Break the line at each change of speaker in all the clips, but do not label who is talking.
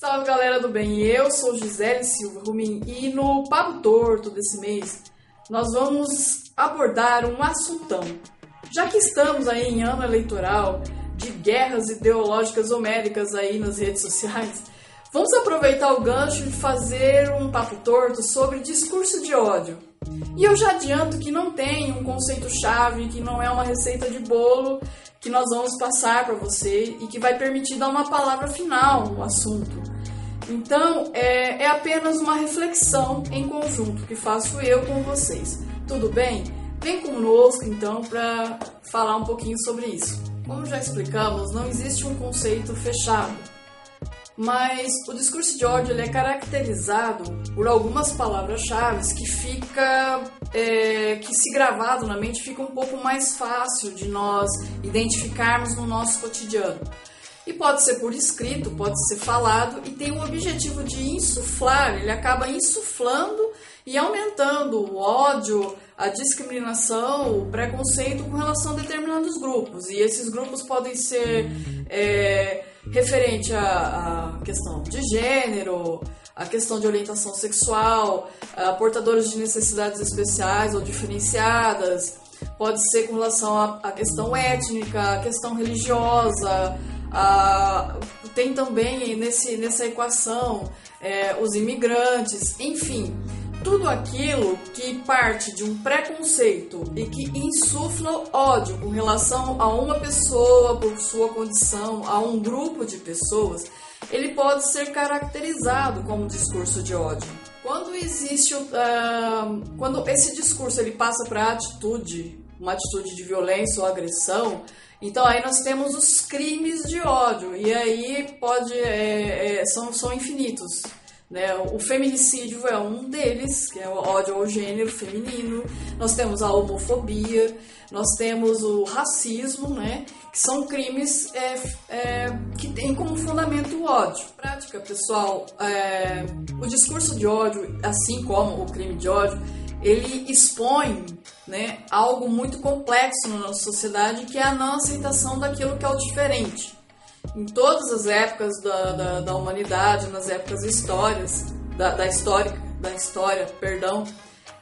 Salve galera do bem, eu sou Gisele Silva Rumin e no Papo Torto desse mês nós vamos abordar um assuntão. Já que estamos aí em ano eleitoral de guerras ideológicas homéricas aí nas redes sociais, vamos aproveitar o gancho de fazer um papo torto sobre discurso de ódio. E eu já adianto que não tem um conceito-chave, que não é uma receita de bolo que nós vamos passar para você e que vai permitir dar uma palavra final no assunto. Então, é, é apenas uma reflexão em conjunto que faço eu com vocês. Tudo bem? Vem conosco então para falar um pouquinho sobre isso. Como já explicamos, não existe um conceito fechado, mas o discurso de ódio é caracterizado por algumas palavras-chave que fica é, que se gravado na mente fica um pouco mais fácil de nós identificarmos no nosso cotidiano. E pode ser por escrito, pode ser falado e tem o objetivo de insuflar, ele acaba insuflando e aumentando o ódio, a discriminação, o preconceito com relação a determinados grupos. E esses grupos podem ser é, referente à, questão de gênero, a questão de orientação sexual, portadores de necessidades especiais ou diferenciadas, pode ser com relação à, questão étnica, à questão religiosa, tem também nesse, nessa equação é, os imigrantes, enfim, tudo aquilo que parte de um preconceito e que insufla ódio com relação a uma pessoa por sua condição, a um grupo de pessoas, ele pode ser caracterizado como discurso de ódio. Quando existe, uh, quando esse discurso ele passa para atitude, uma atitude de violência ou agressão, então aí nós temos os crimes de ódio e aí pode é, é, são, são infinitos. Né? O feminicídio é um deles, que é o ódio ao gênero feminino. Nós temos a homofobia, nós temos o racismo, né? que são crimes é, é, que têm como fundamento o ódio. Prática, pessoal, é, o discurso de ódio, assim como o crime de ódio, ele expõe né, algo muito complexo na nossa sociedade, que é a não aceitação daquilo que é o diferente. Em todas as épocas da, da, da humanidade, nas épocas histórias, da, da, da história, perdão,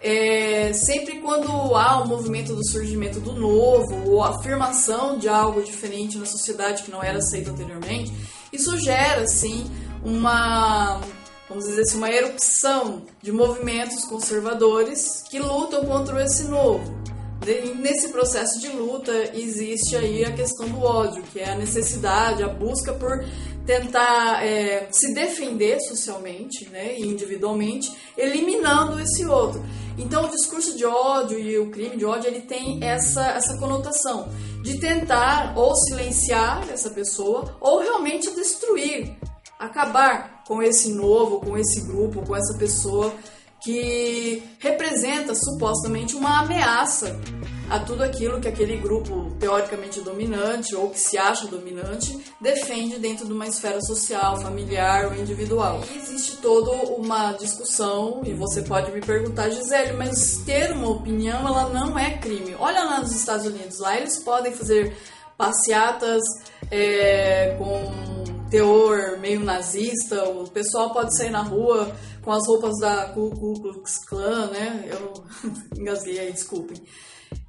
é, sempre quando há o um movimento do surgimento do novo ou afirmação de algo diferente na sociedade que não era aceito anteriormente, isso gera, sim, uma, vamos dizer assim, uma erupção de movimentos conservadores que lutam contra esse novo. Nesse processo de luta existe aí a questão do ódio, que é a necessidade, a busca por tentar é, se defender socialmente né, e individualmente, eliminando esse outro. Então o discurso de ódio e o crime de ódio ele tem essa, essa conotação de tentar ou silenciar essa pessoa ou realmente destruir, acabar com esse novo, com esse grupo, com essa pessoa que representa supostamente uma ameaça a tudo aquilo que aquele grupo teoricamente dominante ou que se acha dominante defende dentro de uma esfera social, familiar ou individual. E existe toda uma discussão e você pode me perguntar, Gisele, mas ter uma opinião ela não é crime. Olha lá nos Estados Unidos, lá eles podem fazer passeatas é, com teor meio nazista, o pessoal pode sair na rua com as roupas da Ku Klux Klan, né? Eu engasguei aí, desculpem.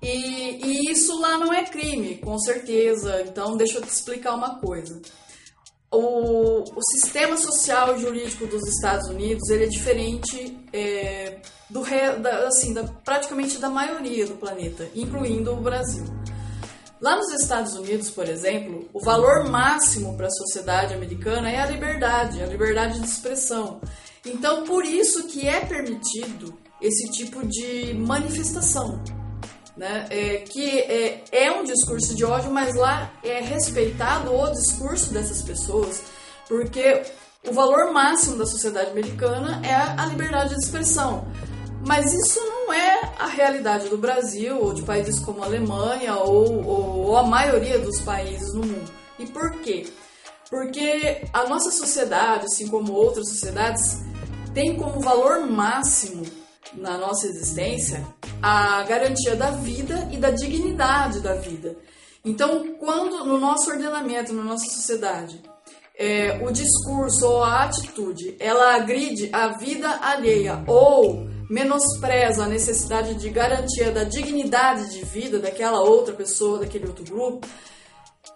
E, e, isso lá não é crime, com certeza. Então, deixa eu te explicar uma coisa. O, o sistema social e jurídico dos Estados Unidos ele é diferente é, do da, assim, da, praticamente da maioria do planeta, incluindo o Brasil. Lá nos Estados Unidos, por exemplo, o valor máximo para a sociedade americana é a liberdade, a liberdade de expressão. Então, por isso que é permitido esse tipo de manifestação, né? É, que é, é um discurso de ódio, mas lá é respeitado o discurso dessas pessoas, porque o valor máximo da sociedade americana é a liberdade de expressão. Mas isso não é a realidade do Brasil ou de países como a Alemanha ou, ou, ou a maioria dos países no mundo. E por quê? Porque a nossa sociedade, assim como outras sociedades, tem como valor máximo na nossa existência a garantia da vida e da dignidade da vida. Então, quando no nosso ordenamento, na nossa sociedade, é, o discurso ou a atitude ela agride a vida alheia ou menospreza a necessidade de garantia da dignidade de vida daquela outra pessoa, daquele outro grupo,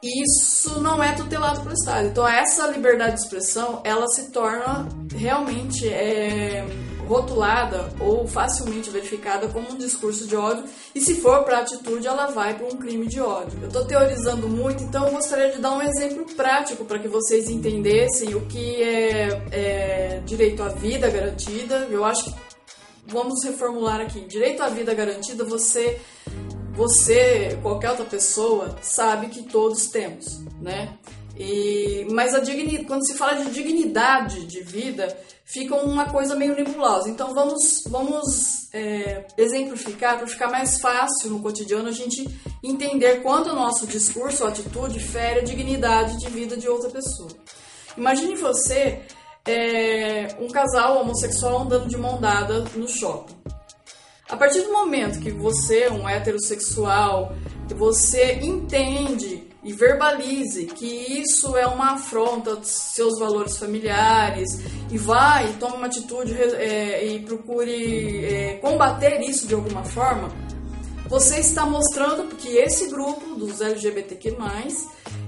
isso não é tutelado pelo Estado. Então essa liberdade de expressão ela se torna realmente é, rotulada ou facilmente verificada como um discurso de ódio e se for para atitude ela vai para um crime de ódio. Eu estou teorizando muito, então eu gostaria de dar um exemplo prático para que vocês entendessem o que é, é direito à vida garantida. Eu acho que vamos reformular aqui. Direito à vida garantida, você você, qualquer outra pessoa, sabe que todos temos, né? E, mas a dignidade, quando se fala de dignidade de vida, fica uma coisa meio nebulosa. Então vamos, vamos é, exemplificar para ficar mais fácil no cotidiano a gente entender quando o nosso discurso ou atitude fere a dignidade de vida de outra pessoa. Imagine você é, um casal homossexual andando de mão dada no shopping. A partir do momento que você, um heterossexual, você entende e verbalize que isso é uma afronta aos seus valores familiares e vai e toma uma atitude é, e procure é, combater isso de alguma forma, você está mostrando que esse grupo dos LGBTQ+,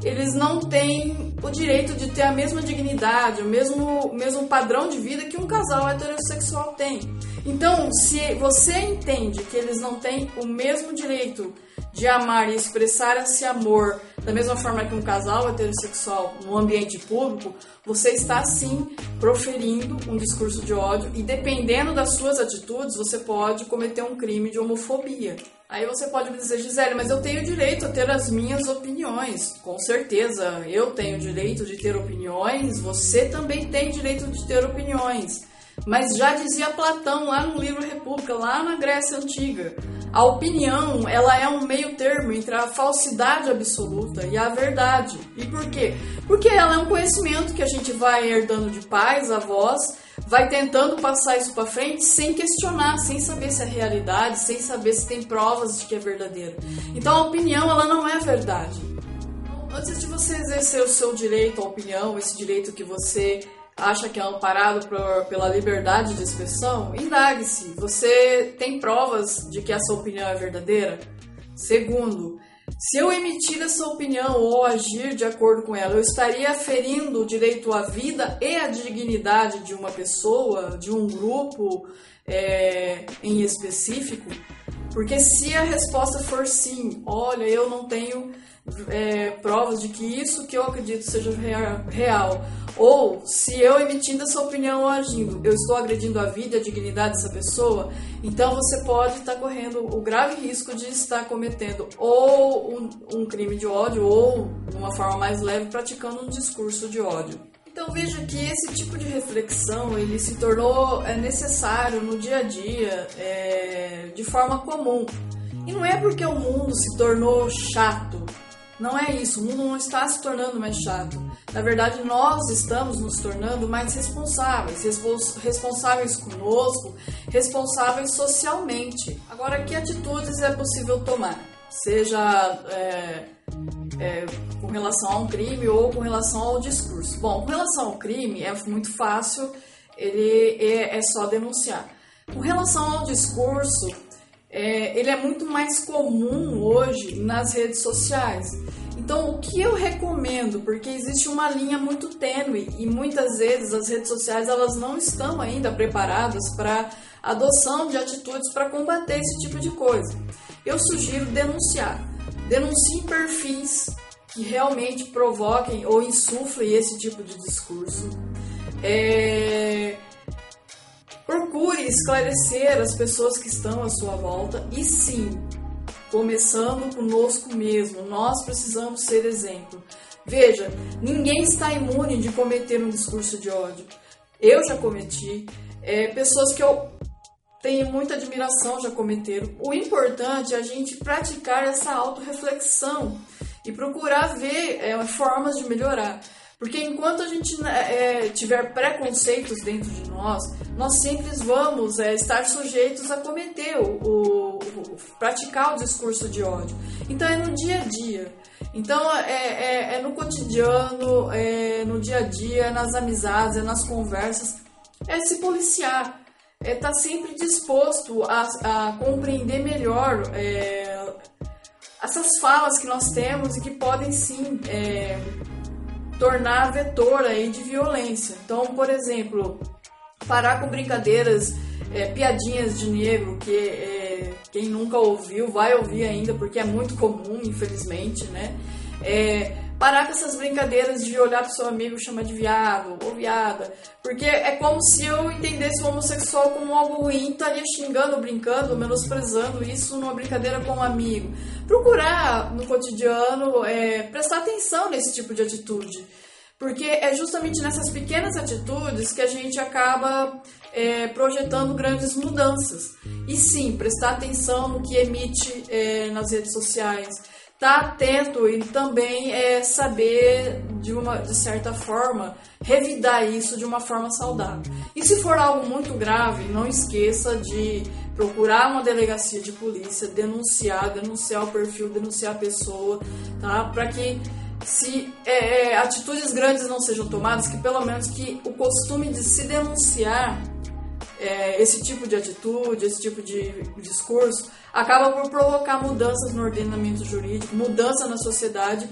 eles não têm o direito de ter a mesma dignidade, o mesmo, o mesmo padrão de vida que um casal heterossexual tem. Então, se você entende que eles não têm o mesmo direito de amar e expressar esse amor da mesma forma que um casal heterossexual no ambiente público, você está sim proferindo um discurso de ódio e dependendo das suas atitudes, você pode cometer um crime de homofobia. Aí você pode me dizer, Gisele, mas eu tenho direito a ter as minhas opiniões. Com certeza, eu tenho direito de ter opiniões, você também tem direito de ter opiniões. Mas já dizia Platão lá no livro República, lá na Grécia Antiga, a opinião ela é um meio termo entre a falsidade absoluta e a verdade. E por quê? Porque ela é um conhecimento que a gente vai herdando de pais, avós, vai tentando passar isso para frente sem questionar, sem saber se é realidade, sem saber se tem provas de que é verdadeiro. Então a opinião ela não é verdade. Antes de você exercer o seu direito à opinião, esse direito que você acha que é amparado por, pela liberdade de expressão, indague-se. Você tem provas de que essa opinião é verdadeira? Segundo, se eu emitir essa opinião ou agir de acordo com ela, eu estaria ferindo o direito à vida e à dignidade de uma pessoa, de um grupo é, em específico? Porque se a resposta for sim, olha, eu não tenho é, provas de que isso que eu acredito seja real. Ou se eu emitindo essa opinião ou agindo, eu estou agredindo a vida e a dignidade dessa pessoa, então você pode estar correndo o grave risco de estar cometendo ou um, um crime de ódio ou, de uma forma mais leve, praticando um discurso de ódio. Então veja que esse tipo de reflexão ele se tornou é, necessário no dia a dia é, de forma comum. E não é porque o mundo se tornou chato não é isso, o mundo não está se tornando mais chato. Na verdade, nós estamos nos tornando mais responsáveis, respons responsáveis conosco, responsáveis socialmente. Agora, que atitudes é possível tomar? Seja é, é, com relação a um crime ou com relação ao discurso. Bom, com relação ao crime é muito fácil, ele é, é só denunciar. Com relação ao discurso, é, ele é muito mais comum hoje nas redes sociais. Então, o que eu recomendo, porque existe uma linha muito tênue e muitas vezes as redes sociais elas não estão ainda preparadas para adoção de atitudes para combater esse tipo de coisa. Eu sugiro denunciar. Denuncie perfis que realmente provoquem ou insuflem esse tipo de discurso. É, Procure esclarecer as pessoas que estão à sua volta e sim, começando conosco mesmo, nós precisamos ser exemplo. Veja, ninguém está imune de cometer um discurso de ódio. Eu já cometi, é, pessoas que eu tenho muita admiração já cometeram. O importante é a gente praticar essa autorreflexão e procurar ver é, formas de melhorar. Porque enquanto a gente né, é, tiver preconceitos dentro de nós, nós sempre vamos é, estar sujeitos a cometer o, o, o praticar o discurso de ódio. Então é no dia a dia. Então é, é, é no cotidiano, é no dia a dia, nas amizades, é nas conversas, é se policiar, é estar tá sempre disposto a, a compreender melhor é, essas falas que nós temos e que podem sim é, tornar vetor aí de violência. Então, por exemplo, parar com brincadeiras, é, piadinhas de negro, que é, quem nunca ouviu vai ouvir ainda, porque é muito comum, infelizmente, né? É, parar com essas brincadeiras de olhar pro seu amigo e chamar de viado ou viada, porque é como se eu entendesse o homossexual como algo ruim, estaria xingando, brincando, menosprezando isso numa brincadeira com um amigo. Procurar no cotidiano é, prestar atenção nesse tipo de atitude. Porque é justamente nessas pequenas atitudes que a gente acaba é, projetando grandes mudanças. E sim, prestar atenção no que emite é, nas redes sociais, estar tá atento e também é, saber, de, uma, de certa forma, revidar isso de uma forma saudável. E se for algo muito grave, não esqueça de procurar uma delegacia de polícia, denunciar, denunciar o perfil, denunciar a pessoa, tá? Para que se é, é, atitudes grandes não sejam tomadas, que pelo menos que o costume de se denunciar é, esse tipo de atitude, esse tipo de discurso, acaba por provocar mudanças no ordenamento jurídico, mudança na sociedade,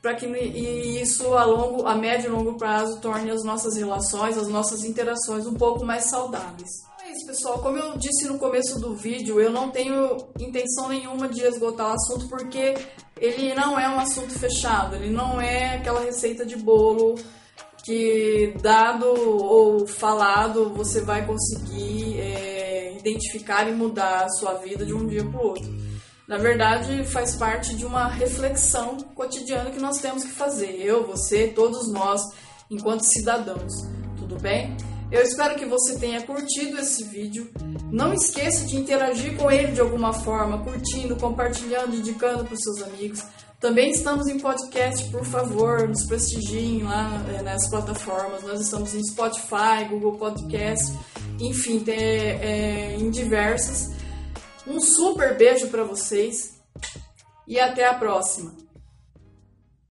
para que e isso a longo, a médio e longo prazo torne as nossas relações, as nossas interações um pouco mais saudáveis. É isso, pessoal. Como eu disse no começo do vídeo, eu não tenho intenção nenhuma de esgotar o assunto porque ele não é um assunto fechado, ele não é aquela receita de bolo que dado ou falado você vai conseguir é, identificar e mudar a sua vida de um dia para o outro. Na verdade, faz parte de uma reflexão cotidiana que nós temos que fazer. Eu, você, todos nós, enquanto cidadãos. Tudo bem? Eu espero que você tenha curtido esse vídeo. Não esqueça de interagir com ele de alguma forma, curtindo, compartilhando, indicando para os seus amigos. Também estamos em podcast, por favor, nos prestigiem lá é, nas plataformas. Nós estamos em Spotify, Google Podcast, enfim, é, em diversas. Um super beijo para vocês e até a próxima!